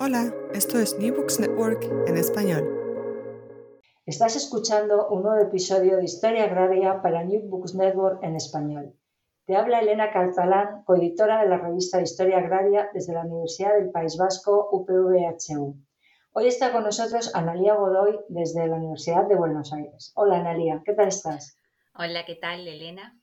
Hola, esto es New Books Network en español. Estás escuchando un nuevo episodio de Historia Agraria para New Books Network en español. Te habla Elena Catalán, coeditora de la revista de Historia Agraria desde la Universidad del País Vasco, UPVHU. Hoy está con nosotros Analía Godoy desde la Universidad de Buenos Aires. Hola Analía, ¿qué tal estás? Hola, ¿qué tal Elena?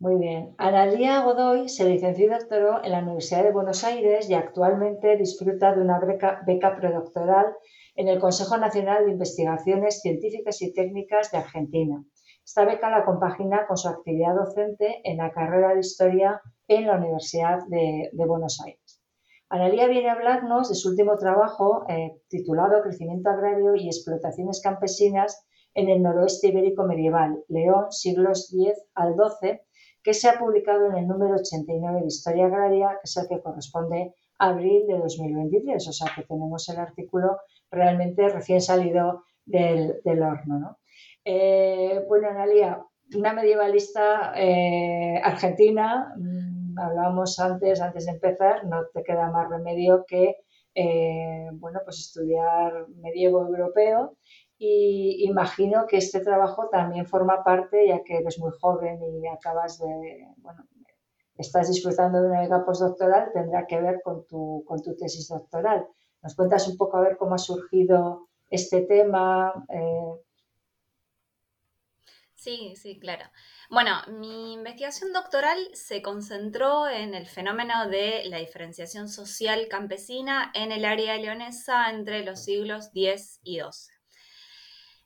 Muy bien. Analía Godoy se licenció y doctoró en la Universidad de Buenos Aires y actualmente disfruta de una beca, beca predoctoral en el Consejo Nacional de Investigaciones Científicas y Técnicas de Argentina. Esta beca la compagina con su actividad docente en la carrera de Historia en la Universidad de, Buenos Aires. Analía viene a hablarnos de su último trabajo eh, titulado Crecimiento agrario y explotaciones campesinas en el noroeste ibérico medieval, León, siglos X al XII, que se ha publicado en el número 89 de Historia Agraria, que es el que corresponde a abril de 2023. O sea que tenemos el artículo realmente recién salido del, horno. Eh, bueno, Analia, una medievalista eh, argentina, mm, hablábamos antes, antes de empezar, no te queda más remedio que eh, bueno, pues estudiar medievo europeo y imagino que este trabajo también forma parte, ya que eres muy joven y acabas de, bueno, estás disfrutando de una beca postdoctoral, tendrá que ver con tu, con tu tesis doctoral. ¿Nos cuentas un poco a ver cómo ha surgido este tema? Eh, sí, sí, claro. Bueno, mi investigación doctoral se concentró en el fenómeno de la diferenciación social campesina en el área leonesa entre los siglos X y XII.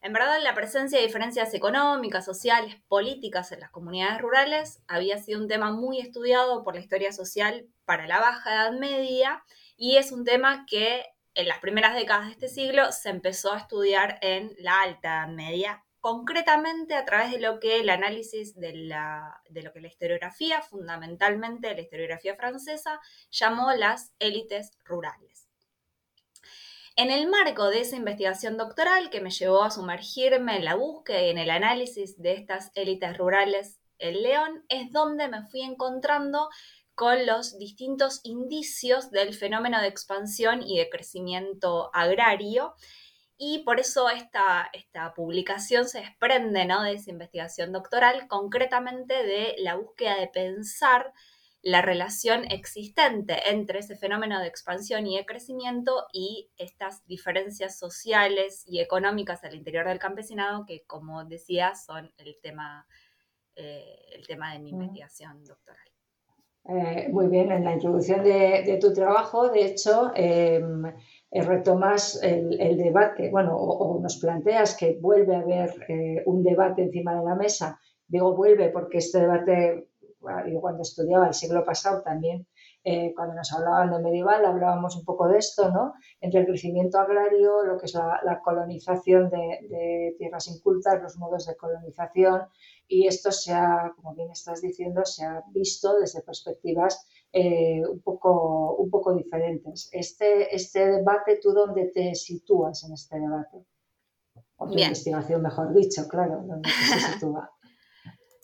En verdad, la presencia de diferencias económicas, sociales, políticas en las comunidades rurales había sido un tema muy estudiado por la historia social para la Baja Edad Media y es un tema que en las primeras décadas de este siglo se empezó a estudiar en la Alta Edad Media, concretamente a través de lo que el análisis de, lo que la historiografía, fundamentalmente la historiografía francesa, llamó las élites rurales. En el marco de esa investigación doctoral que me llevó a sumergirme en la búsqueda y en el análisis de estas élites rurales en León, es donde me fui encontrando con los distintos indicios del fenómeno de expansión y de crecimiento agrario. Y por eso esta, esta publicación se desprende ¿no? de esa investigación doctoral, concretamente de la búsqueda de pensar la relación existente entre ese fenómeno de expansión y de crecimiento y estas diferencias sociales y económicas al interior del campesinado que, como decía, son el tema, eh, el tema de mi investigación doctoral. Eh, muy bien, en la introducción de, tu trabajo, de hecho, em, eh, retomas el, debate, bueno, o, nos planteas que vuelve a haber un debate encima de la mesa. Digo vuelve porque este debate yo cuando estudiaba el siglo pasado también, eh, cuando nos hablaban de medieval, hablábamos un poco de esto, ¿no? Entre el crecimiento agrario, lo que es la, colonización de, tierras incultas, los modos de colonización, y esto se ha, como bien estás diciendo, se ha visto desde perspectivas eh, un, poco, un poco diferentes. Este, este debate, ¿tú dónde te sitúas en este debate? O tu investigación, mejor dicho, claro, ¿dónde te sitúa?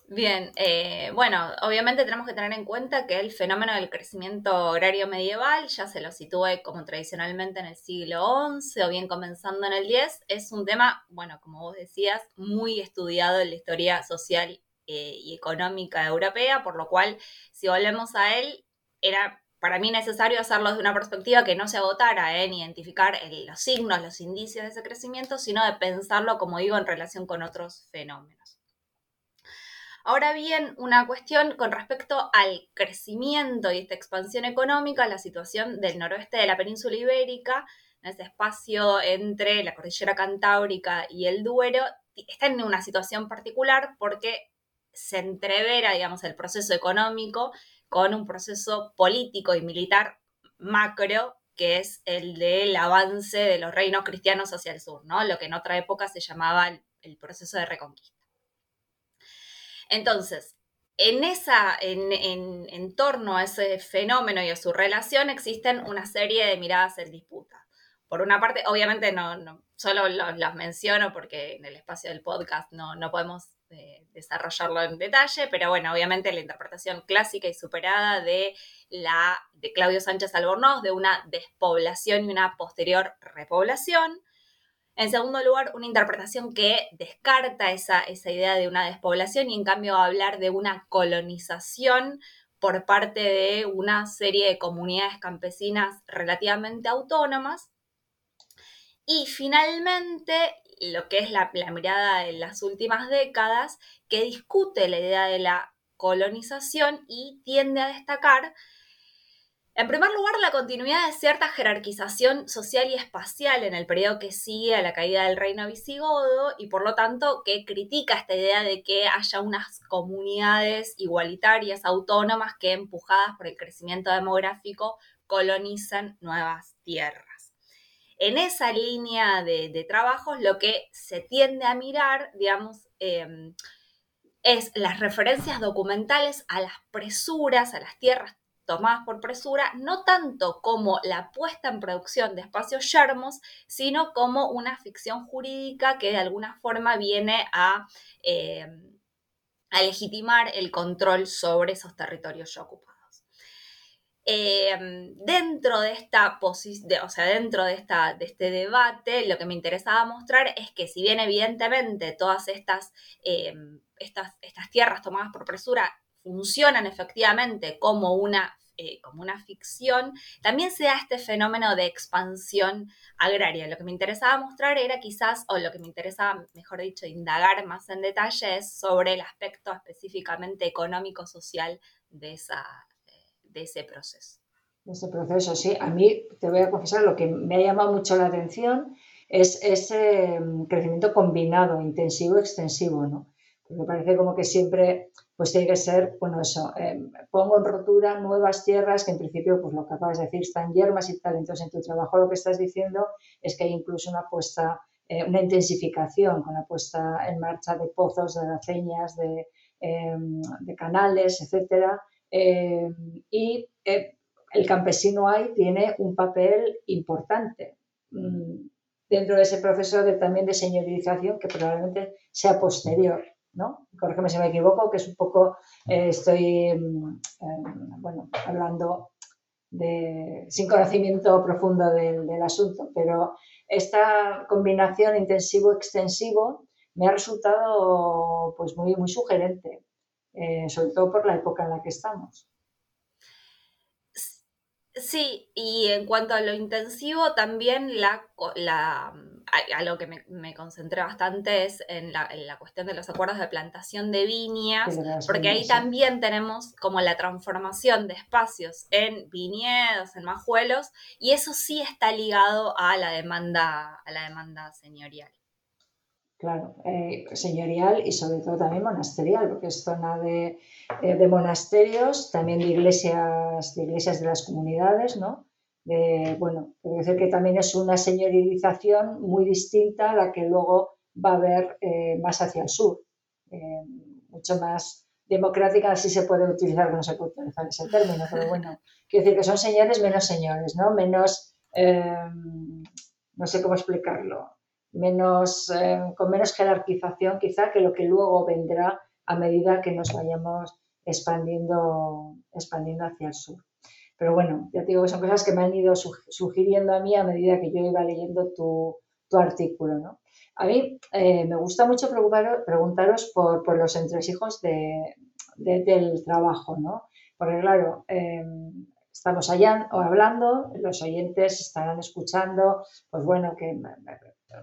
Bien, eh, bueno, obviamente tenemos que tener en cuenta que el fenómeno del crecimiento agrario medieval, ya se lo sitúe como tradicionalmente en el siglo XI o bien comenzando en el X, es un tema, bueno, como vos decías, muy estudiado en la historia social eh, y económica europea, por lo cual, si volvemos a él, era para mí necesario hacerlo desde una perspectiva que no se agotara en identificar los signos, los indicios de ese crecimiento, sino de pensarlo, como digo, en relación con otros fenómenos. Ahora bien, una cuestión con respecto al crecimiento y esta expansión económica, la situación del noroeste de la península ibérica, en ese espacio entre la cordillera cantábrica y el Duero, está en una situación particular porque se entrevera, digamos, el proceso económico con un proceso político y militar macro que es el del avance de los reinos cristianos hacia el sur, ¿no? Lo que en otra época se llamaba el proceso de reconquista. Entonces, en, esa, en, torno a ese fenómeno y a su relación existen una serie de miradas en disputa. por una parte, obviamente no, no solo los, menciono porque en el espacio del podcast no, no podemos eh, desarrollarlo en detalle, pero bueno, obviamente la interpretación clásica y superada de la de Claudio Sánchez Albornoz de una despoblación y una posterior repoblación. En segundo lugar, una interpretación que descarta esa, esa idea de una despoblación y en cambio hablar de una colonización por parte de una serie de comunidades campesinas relativamente autónomas. Y finalmente, lo que es la, mirada de las últimas décadas, que discute la idea de la colonización y tiende a destacar en primer lugar, la continuidad de cierta jerarquización social y espacial en el periodo que sigue a la caída del reino visigodo y por lo tanto que critica esta idea de que haya unas comunidades igualitarias, autónomas, que empujadas por el crecimiento demográfico colonizan nuevas tierras. En esa línea de, trabajos lo que se tiende a mirar, digamos, em, es las referencias documentales a las presuras, a las tierras tomadas por presura, no tanto como la puesta en producción de espacios yermos, sino como una ficción jurídica que de alguna forma viene a, eh, legitimar el control sobre esos territorios ya ocupados. Eh, dentro de esta o sea, dentro de, esta, de este debate, lo que me interesaba mostrar es que si bien evidentemente todas estas, eh, estas, estas tierras tomadas por presura funcionan efectivamente como una, eh, como una ficción, también se da este fenómeno de expansión agraria. Lo que me interesaba mostrar era quizás, o lo que me interesaba, mejor dicho, indagar más en detalle es sobre el aspecto específicamente económico-social de, esa, de ese proceso. De ese proceso, sí. A mí, te voy a confesar, lo que me ha llamado mucho la atención es ese mm, crecimiento combinado, intensivo, extensivo, ¿no? me parece como que siempre pues tiene que ser, bueno, eso, em, pongo en rotura nuevas tierras que en principio, pues lo que acabas de decir, están yermas y tal. Entonces, en tu trabajo lo que estás diciendo es que hay incluso una puesta, eh, una intensificación con la puesta en marcha de pozos, de aceñas, de, em, canales, etcétera. Em, y eh, el campesino ahí tiene un papel importante mm, dentro de ese proceso de, también de señorización que probablemente sea posterior. ¿No? Corrígeme si me equivoco, que es un poco, eh, estoy, mm, em, bueno, hablando de, sin conocimiento profundo del, asunto, pero esta combinación intensivo-extensivo me ha resultado pues muy, muy sugerente, eh, sobre todo por la época en la que estamos. Sí, y en cuanto a lo intensivo, también la, la a, lo que me, concentré bastante es en la, cuestión de los acuerdos de plantación de viñas, porque ahí también tenemos como la transformación de espacios en viñedos, en majuelos, y eso sí está ligado a la demanda, a la demanda señorial. Claro, eh, señorial y sobre todo también monasterial, porque es zona de, eh, de monasterios, también de iglesias, de iglesias de las comunidades, ¿no? bueno, puede decir que también es una señorización muy distinta a la que luego va a haber eh, más hacia el sur, mucho más democrática, así se puede utilizar, no se puede utilizar ese término, pero bueno, quiero decir que son señores menos señores, ¿no? Menos, no sé cómo explicarlo, menos, con menos jerarquización quizá que lo que luego vendrá a medida que nos vayamos expandiendo, expandiendo hacia el sur. Pero bueno, ya te digo que son cosas que me han ido sugiriendo a mí a medida que yo iba leyendo tu, artículo. ¿no? A mí eh, me gusta mucho preguntaros por, los entresijos de, del trabajo, ¿no? Porque claro, em, estamos allá hablando, los oyentes estarán escuchando, pues bueno, que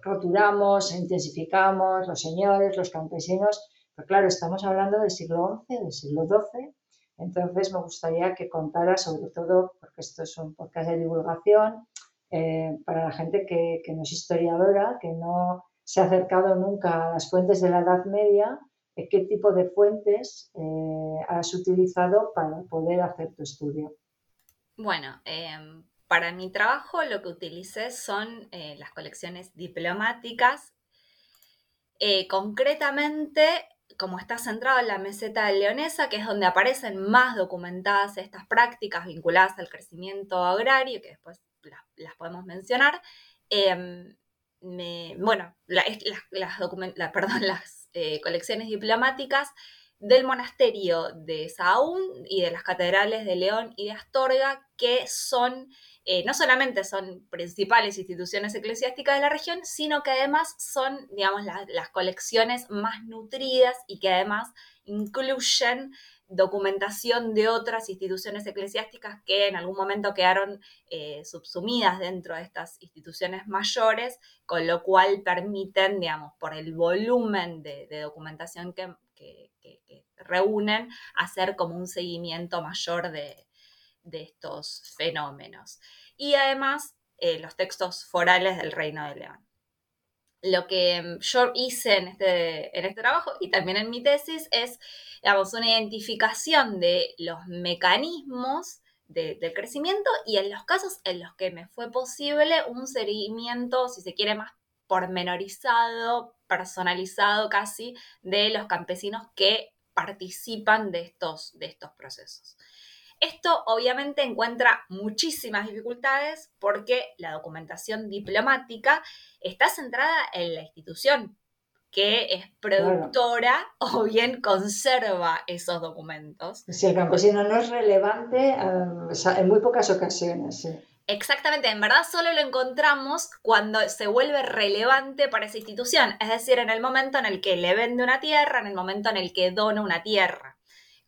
roturamos, intensificamos, los señores, los campesinos, pero claro, estamos hablando del siglo XI, del siglo XII, entonces, me gustaría que contara sobre todo, porque esto es un podcast de divulgación, eh, para la gente que, no es historiadora, que no se ha acercado nunca a las fuentes de la Edad Media, eh, qué tipo de fuentes eh, has utilizado para poder hacer tu estudio. Bueno, em, para mi trabajo lo que utilicé son las colecciones diplomáticas. concretamente como está centrado en la meseta leonesa, que es donde aparecen más documentadas estas prácticas vinculadas al crecimiento agrario, que después las, podemos mencionar, bueno, las, eh, colecciones diplomáticas del monasterio de Sahagún y de las catedrales de León y de Astorga, que son, eh, no solamente son principales instituciones eclesiásticas de la región, sino que además son, digamos, las colecciones más nutridas y que además incluyen documentación de otras instituciones eclesiásticas que en algún momento quedaron eh, subsumidas dentro de estas instituciones mayores, con lo cual permiten, digamos, por el volumen de, documentación que, reúnen, hacer como un seguimiento mayor de, estos fenómenos. Y además, eh, los textos forales del Reino de León lo que yo hice en este, en este trabajo y también en mi tesis es digamos, una identificación de los mecanismos del crecimiento y en los casos en los que me fue posible un seguimiento, si se quiere, más pormenorizado, personalizado casi, de los campesinos que participan de estos, de estos procesos. Esto obviamente encuentra muchísimas dificultades porque la documentación diplomática está centrada en la institución, que es productora o bien conserva esos documentos. Si el campesino no es relevante, eh, en muy pocas ocasiones. Exactamente, en verdad solo lo encontramos cuando se vuelve relevante para esa institución, es decir, en el momento en el que le vende una tierra, en el momento en el que dona una tierra.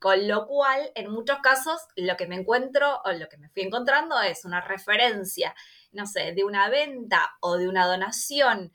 Con lo cual, en muchos casos, lo que me encuentro o lo que me fui encontrando es una referencia, no sé, de una venta o de una donación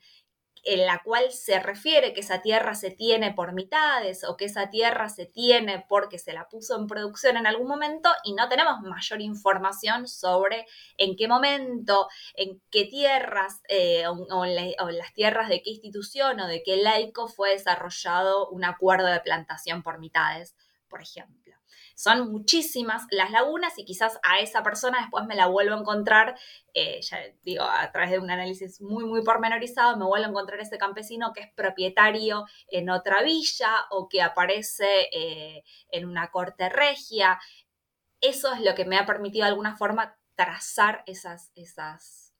en la cual se refiere que esa tierra se tiene por mitades o que esa tierra se tiene porque se la puso en producción en algún momento y no tenemos mayor información sobre en qué momento, en qué tierras eh, o, en las tierras de qué institución o de qué laico fue desarrollado un acuerdo de plantación por mitades, por ejemplo. Son muchísimas las lagunas y quizás a esa persona después me la vuelvo a encontrar, eh, ya digo, a través de un análisis muy, muy pormenorizado, me vuelvo a encontrar ese campesino que es propietario en otra villa o que aparece eh, en una corte regia. Eso es lo que me ha permitido de alguna forma trazar esas, esas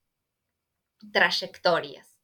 trayectorias.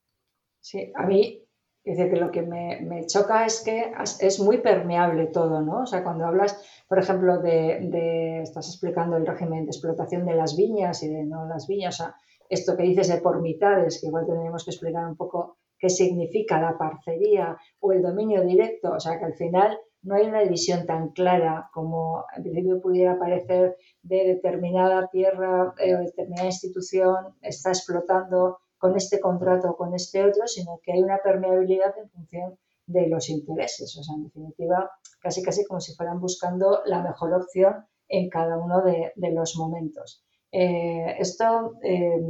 Sí, a mí es decir, que lo que me, choca es que es muy permeable todo, ¿no? O sea, cuando hablas, por ejemplo, de, estás explicando el régimen de explotación de las viñas y de no las viñas, o sea, esto que dices de por mitades, que igual tendríamos que explicar un poco qué significa la parcería o el dominio directo, o sea, que al final no hay una división tan clara como en principio pudiera parecer de determinada tierra eh, o determinada institución está explotando con este contrato o con este otro, sino que hay una permeabilidad en función de los intereses. O sea, en definitiva, casi casi como si fueran buscando la mejor opción en cada uno de, los momentos. Eh, esto, eh,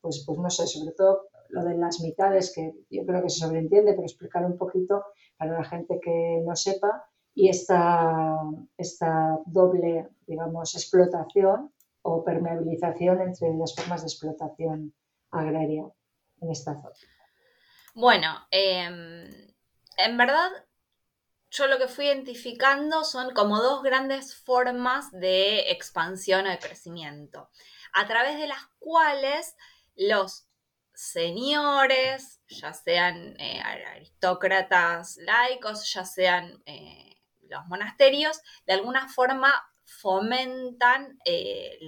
pues, pues no sé, sobre todo lo de las mitades, que yo creo que se sobreentiende, pero explicar un poquito para la gente que no sepa, y esta, esta doble, digamos, explotación o permeabilización entre las formas de explotación agraria en esta zona? Bueno, em, en verdad yo lo que fui identificando son como dos grandes formas de expansión o de crecimiento, a través de las cuales los señores, ya sean eh, aristócratas laicos, ya sean eh, los monasterios, de alguna forma fomentan eh,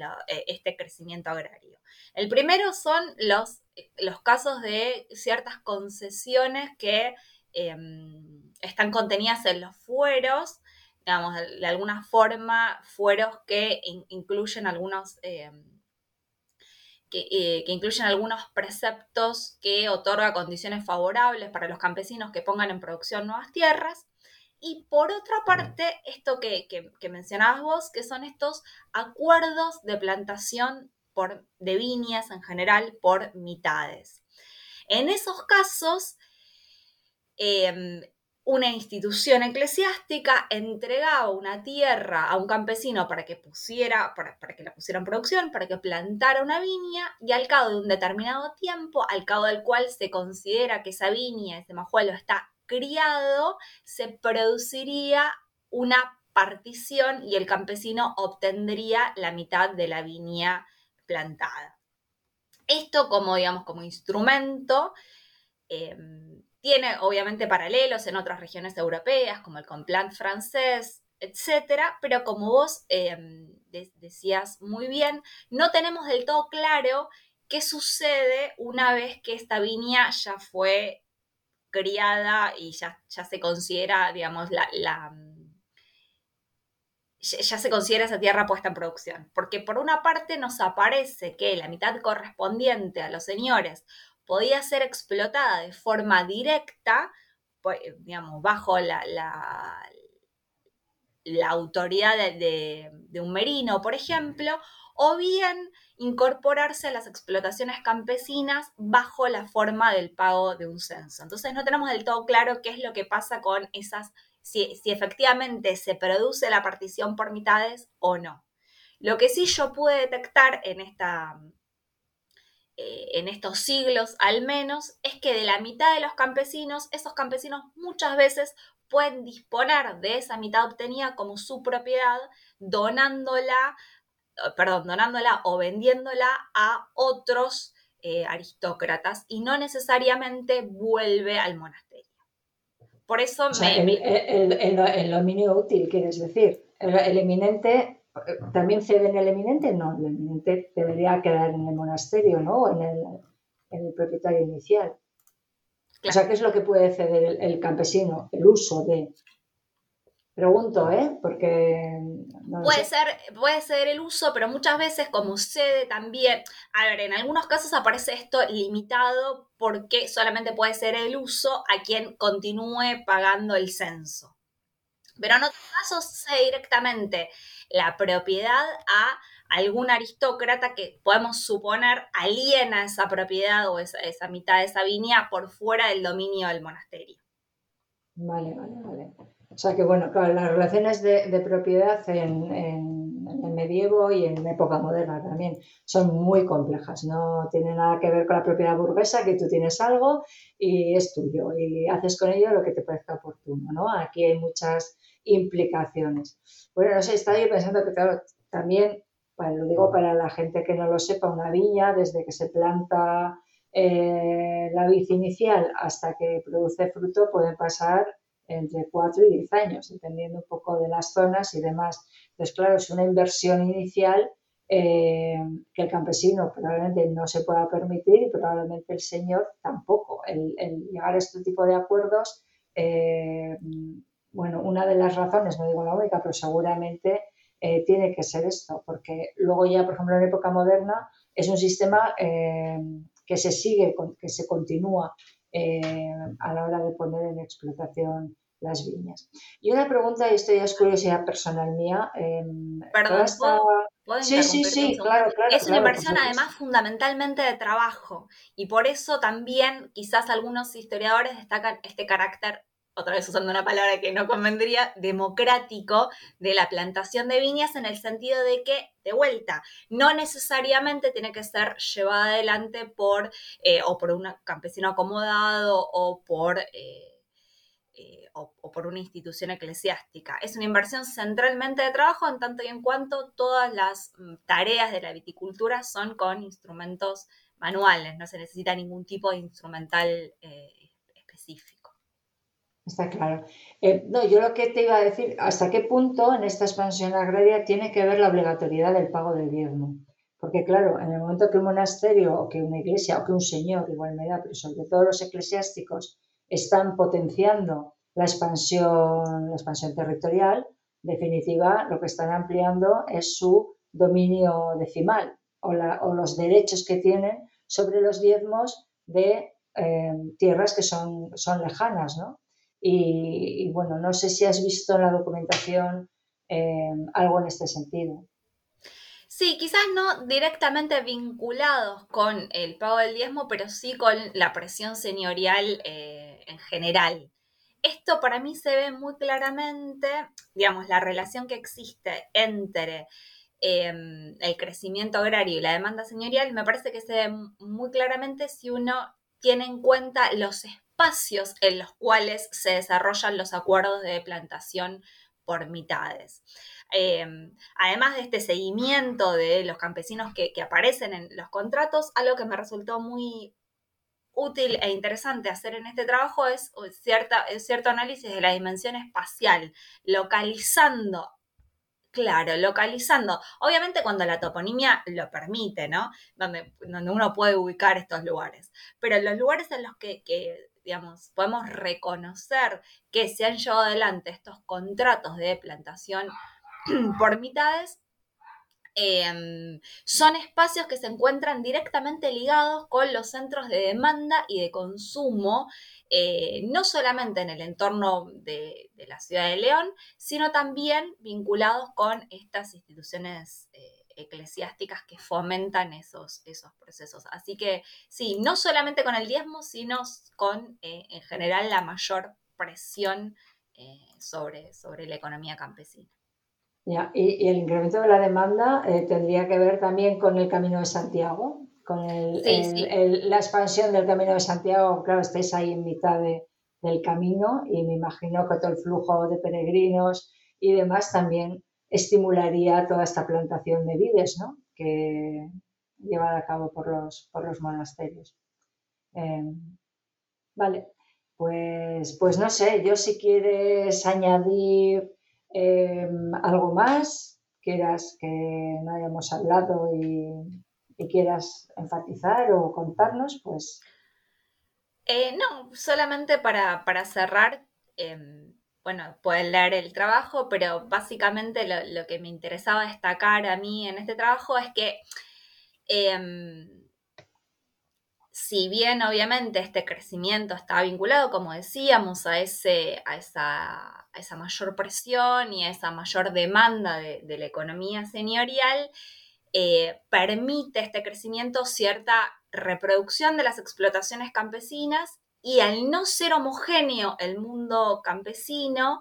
este crecimiento agrario. El primero son los, los casos de ciertas concesiones que em, están contenidas en los fueros, digamos, de, alguna forma, fueros que incluyen algunos... Em, eh, que, incluyen algunos preceptos que otorga condiciones favorables para los campesinos que pongan en producción nuevas tierras. Y por otra parte, esto que, que mencionabas vos, que son estos acuerdos de plantación por, de viñas en general por mitades. En esos casos, em, una institución eclesiástica entregaba una tierra a un campesino para que pusiera, para, que la pusiera en producción, para que plantara una viña, y al cabo de un determinado tiempo, al cabo del cual se considera que esa viña, ese majuelo está criado, se produciría una partición y el campesino obtendría la mitad de la viña plantada. Esto como, digamos, como instrumento em, tiene obviamente paralelos en otras regiones europeas, como el Complan francés, etcétera, pero como vos em, decías muy bien, no tenemos del todo claro qué sucede una vez que esta viña ya fue criada y ya, ya se considera, digamos, la, ya se considera esa tierra puesta en producción. Porque por una parte nos aparece que la mitad correspondiente a los señores podía ser explotada de forma directa, pues, digamos, bajo la, la, autoridad de, de, un merino, por ejemplo, o bien incorporarse a las explotaciones campesinas bajo la forma del pago de un censo. Entonces no tenemos del todo claro qué es lo que pasa con esas si, efectivamente se produce la partición por mitades o no. Lo que sí yo pude detectar en, esta, eh, en estos siglos al menos es que de la mitad de los campesinos, esos campesinos muchas veces pueden disponer de esa mitad obtenida como su propiedad, donándola, perdón, donándola o vendiéndola a otros eh, aristócratas y no necesariamente vuelve al monasterio. Por eso El, dominio útil, quieres decir. El, eminente, ¿también cede en el eminente? No, el eminente debería quedar en el monasterio, ¿no? En el, en el propietario inicial. O sea, ¿qué es lo que puede ceder el, campesino? El uso de, Pregunto, ¿eh? Porque... puede, ser, puede ser el uso, pero muchas veces como sucede también, a ver, en algunos casos aparece esto limitado porque solamente puede ser el uso a quien continúe pagando el censo. Pero en otros casos se directamente la propiedad a algún aristócrata que podemos suponer aliena esa propiedad o esa, esa mitad de esa viña por fuera del dominio del monasterio. Vale, vale, vale. O sea que, bueno, claro, las relaciones de, propiedad en, el medievo y en época moderna también son muy complejas. No tiene nada que ver con la propiedad burguesa, que tú tienes algo y es tuyo y haces con ello lo que te parezca oportuno, ¿no? Aquí hay muchas implicaciones. Bueno, no sé, estaba yo pensando que, claro, también, bueno, lo digo para la gente que no lo sepa, una viña, desde que se planta eh, la vid inicial hasta que produce fruto, pueden pasar entre 4 y 10 años, dependiendo un poco de las zonas y demás. Entonces, claro, es una inversión inicial eh, que el campesino probablemente no se pueda permitir y probablemente el señor tampoco. El, llegar a este tipo de acuerdos, eh, bueno, una de las razones, no digo la única, pero seguramente eh, tiene que ser esto, porque luego ya, por ejemplo, en época moderna es un sistema que se sigue, que se continúa eh, a la hora de poner en explotación las viñas. Y una pregunta, y esto ya es curiosidad personal mía. Em, Perdón, sí, sí, sí, claro, claro. Es una inversión además fundamentalmente de trabajo y por eso también quizás algunos historiadores destacan este carácter otra vez usando una palabra que no convendría, democrático de la plantación de viñas en el sentido de que, de vuelta, no necesariamente tiene que ser llevada adelante por eh, o por un campesino acomodado o por, eh, eh, o, por una institución eclesiástica. Es una inversión centralmente de trabajo en tanto y en cuanto todas las mm, tareas de la viticultura son con instrumentos manuales, no se necesita ningún tipo de instrumental específico. Está claro. Eh, no, yo lo que te iba a decir, ¿hasta qué punto en esta expansión agraria tiene que ver la obligatoriedad del pago del diezmo? Porque claro, en el momento que un monasterio o que una iglesia o que un señor, igual me da, pero sobre todo los eclesiásticos, están potenciando la expansión, la expansión territorial, definitiva, lo que están ampliando es su dominio decimal o, los derechos que tienen sobre los diezmos de eh, tierras que son, son lejanas, ¿no? Y, bueno, no sé si has visto en la documentación eh, algo en este sentido. Sí, quizás no directamente vinculados con el pago del diezmo, pero sí con la presión señorial eh, en general. Esto para mí se ve muy claramente, digamos, la relación que existe entre em, el crecimiento agrario y la demanda señorial, me parece que se ve muy claramente si uno tiene en cuenta los espacios en los cuales se desarrollan los acuerdos de plantación por mitades. em, además de este seguimiento de los campesinos que, aparecen en los contratos, algo que me resultó muy útil e interesante hacer en este trabajo es cierta, cierto análisis de la dimensión espacial, localizando Claro, localizando. Obviamente cuando la toponimia lo permite, ¿no? Donde, donde uno puede ubicar estos lugares. Pero los lugares en los que, digamos, podemos reconocer que se han llevado adelante estos contratos de plantación por mitades, em, son espacios que se encuentran directamente ligados con los centros de demanda y de consumo eh, no solamente en el entorno de, la ciudad de León, sino también vinculados con estas instituciones eh, eclesiásticas que fomentan esos, esos procesos. Así que sí, no solamente con el diezmo, sino con eh, en general la mayor presión sobre, sobre la economía campesina. y, el incremento de la demanda tendría que ver también con el Camino de Santiago, con la expansión del Camino de Santiago, claro, estáis ahí en mitad del camino y me imagino que todo el flujo de peregrinos y demás también estimularía toda esta plantación de vides, ¿no? Que llevada a cabo por los, por los monasterios. Em, vale, pues, pues no sé, yo si quieres añadir em, algo más, quieras que no hayamos hablado y quieras enfatizar o contarnos, pues... Eh, no, solamente para, cerrar, em, bueno, pueden leer el trabajo, pero básicamente lo, que me interesaba destacar a mí en este trabajo es que em, si bien obviamente este crecimiento está vinculado, como decíamos, a, ese, a, esa, esa mayor presión y a esa mayor demanda de, de la economía señorial, eh, permite este crecimiento cierta reproducción de las explotaciones campesinas y al no ser homogéneo el mundo campesino,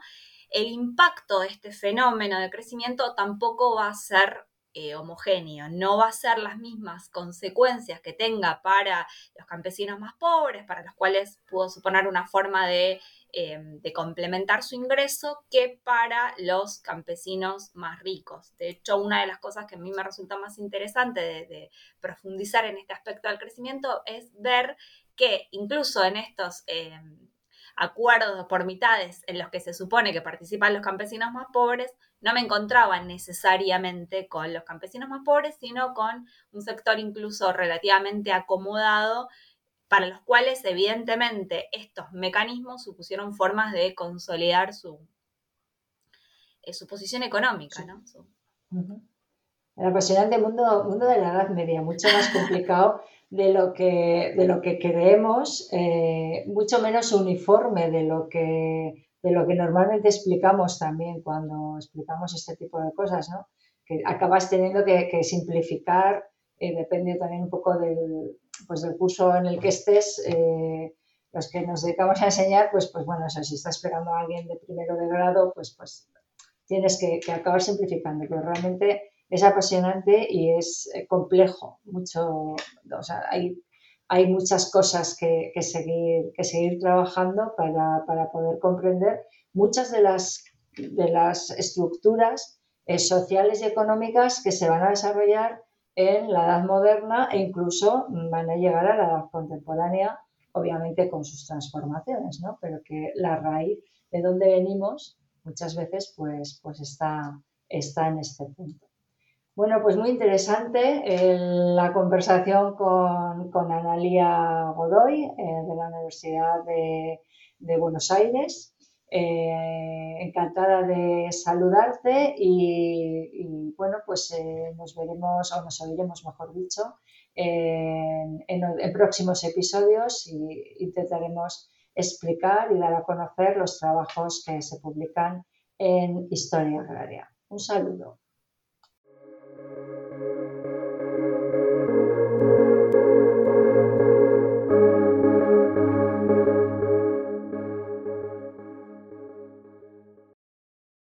el impacto de este fenómeno de crecimiento tampoco va a ser eh, homogéneo, no va a ser las mismas consecuencias que tenga para los campesinos más pobres, para los cuales pudo suponer una forma Em, de complementar su ingreso que para los campesinos más ricos. De hecho, una de las cosas que a mí me resulta más interesante de, profundizar en este aspecto del crecimiento es ver que incluso en estos em, acuerdos por mitades en los que se supone que participan los campesinos más pobres, no me encontraba necesariamente con los campesinos más pobres, sino con un sector incluso relativamente acomodado para los cuales evidentemente estos mecanismos supusieron formas de consolidar su, eh, su posición económica. ¿no? El apasionante mundo, mundo de la Edad Media, mucho más complicado de lo que, de lo que creemos, eh, mucho menos uniforme de lo que de lo que normalmente explicamos también cuando explicamos este tipo de cosas, ¿no? Que acabas teniendo que, simplificar, eh, depende también un poco del, pues del curso en el que estés, eh, los que nos dedicamos a enseñar, pues, pues bueno, si estás esperando a alguien de primero de grado, pues, pues tienes que, acabar simplificando, pero realmente es apasionante y es eh, complejo, mucho, o sea, hay, hay muchas cosas que, seguir, que seguir trabajando para, poder comprender muchas de las, de las estructuras eh, sociales y económicas que se van a desarrollar en la edad moderna e incluso van a llegar a la edad contemporánea, obviamente con sus transformaciones, ¿no? Pero que la raíz de donde venimos muchas veces pues, pues está, está en este punto. Bueno, pues muy interesante la conversación con, con Analia Godoy eh, de la Universidad de, Buenos Aires. Eh, encantada de saludarte y, bueno, pues eh, nos veremos o nos oiremos, mejor dicho, en, próximos episodios y intentaremos explicar y dar a conocer los trabajos que se publican en Historia Agraria. Un saludo.